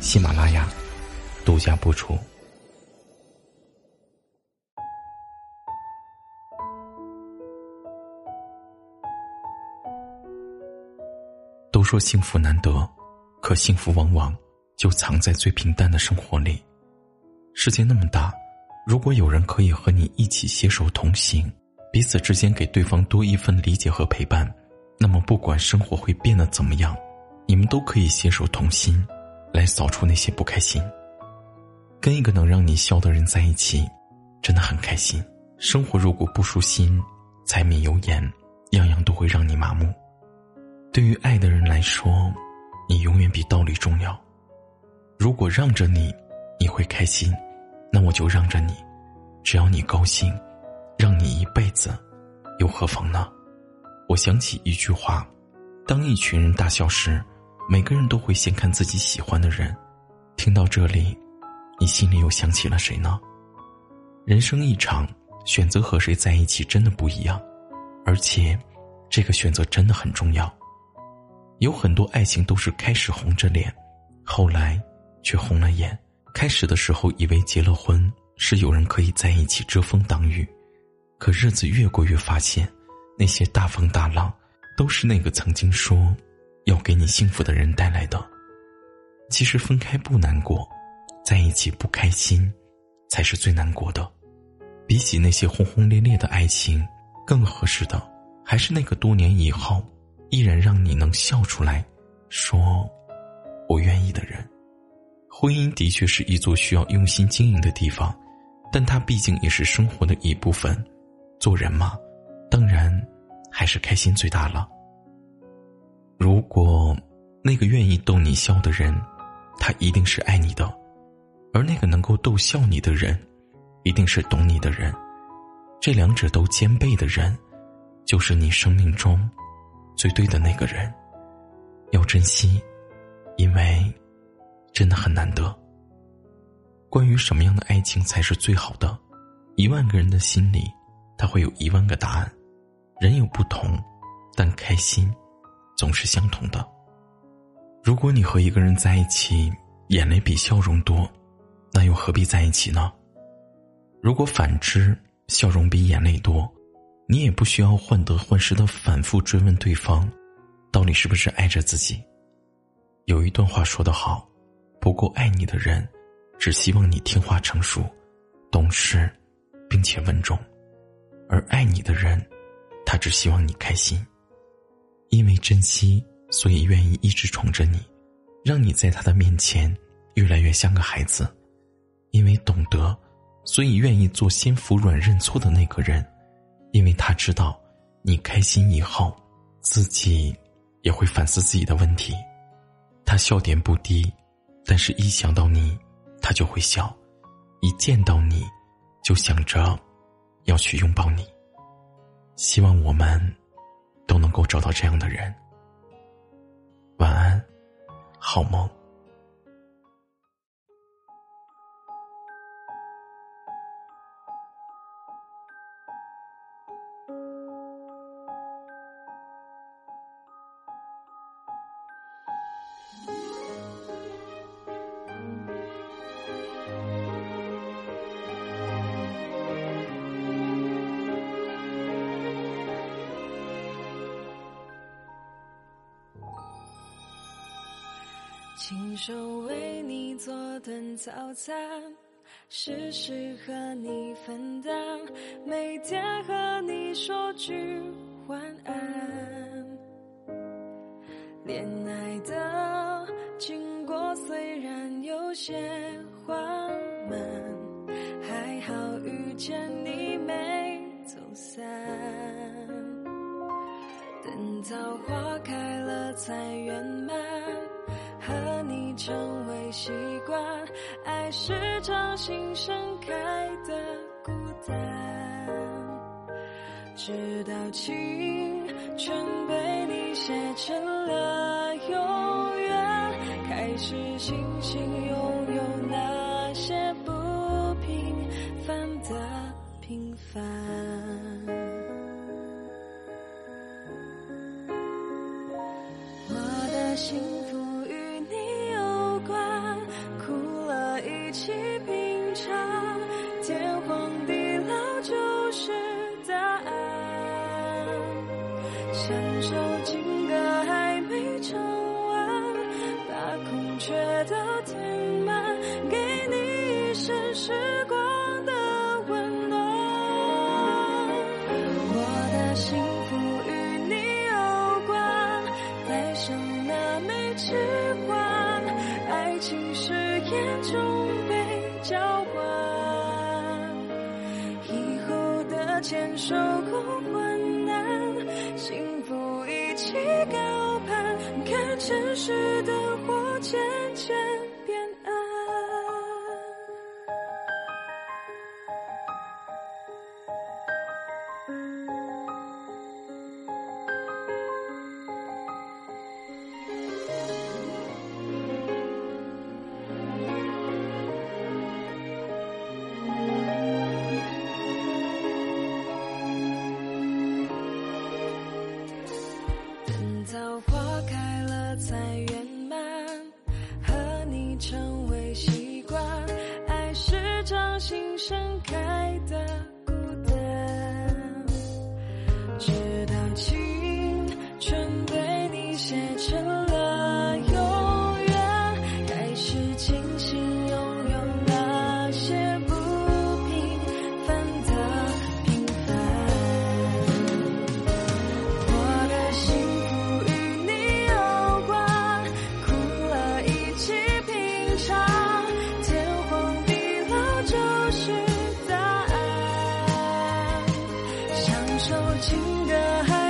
喜马拉雅独家播出。都说幸福难得，可幸福往往就藏在最平淡的生活里。世界那么大，如果有人可以和你一起携手同行，彼此之间给对方多一份理解和陪伴。那么，不管生活会变得怎么样，你们都可以携手同心，来扫除那些不开心。跟一个能让你笑的人在一起，真的很开心。生活如果不舒心，柴米油盐，样样都会让你麻木。对于爱的人来说，你永远比道理重要。如果让着你，你会开心，那我就让着你。只要你高兴，让你一辈子，又何妨呢？我想起一句话：当一群人大笑时，每个人都会先看自己喜欢的人。听到这里，你心里又想起了谁呢？人生一场，选择和谁在一起真的不一样，而且，这个选择真的很重要。有很多爱情都是开始红着脸，后来却红了眼。开始的时候以为结了婚是有人可以在一起遮风挡雨，可日子越过越发现。那些大风大浪，都是那个曾经说要给你幸福的人带来的。其实分开不难过，在一起不开心，才是最难过的。比起那些轰轰烈烈的爱情，更合适的还是那个多年以后依然让你能笑出来，说“我愿意”的人。婚姻的确是一座需要用心经营的地方，但它毕竟也是生活的一部分。做人嘛。当然，还是开心最大了。如果那个愿意逗你笑的人，他一定是爱你的；而那个能够逗笑你的人，一定是懂你的人。这两者都兼备的人，就是你生命中最对的那个人。要珍惜，因为真的很难得。关于什么样的爱情才是最好的？一万个人的心里，他会有一万个答案。人有不同，但开心总是相同的。如果你和一个人在一起，眼泪比笑容多，那又何必在一起呢？如果反之，笑容比眼泪多，你也不需要患得患失的反复追问对方，到底是不是爱着自己。有一段话说得好：，不够爱你的人，只希望你听话成熟、懂事，并且稳重；而爱你的人。他只希望你开心，因为珍惜，所以愿意一直宠着你，让你在他的面前越来越像个孩子；因为懂得，所以愿意做先服软认错的那个人；因为他知道，你开心以后，自己也会反思自己的问题。他笑点不低，但是一想到你，他就会笑；一见到你，就想着要去拥抱你。希望我们都能够找到这样的人。晚安，好梦。亲手为你做顿早餐，事事和你分担，每天和你说句晚安。恋爱的经过虽然有些缓慢，还好遇见你没走散。等到花开了才圆满。和你成为习惯，爱是掌心盛开的孤单。直到青春被你写成了永远，开始庆幸拥有那享受情歌还没唱完，把空缺都填满，给你一生时光的温暖。我的幸福与你有关，带上那枚指环，爱情誓言中被交换。以后的牵手共患，起高攀，看城市盛开享受情歌还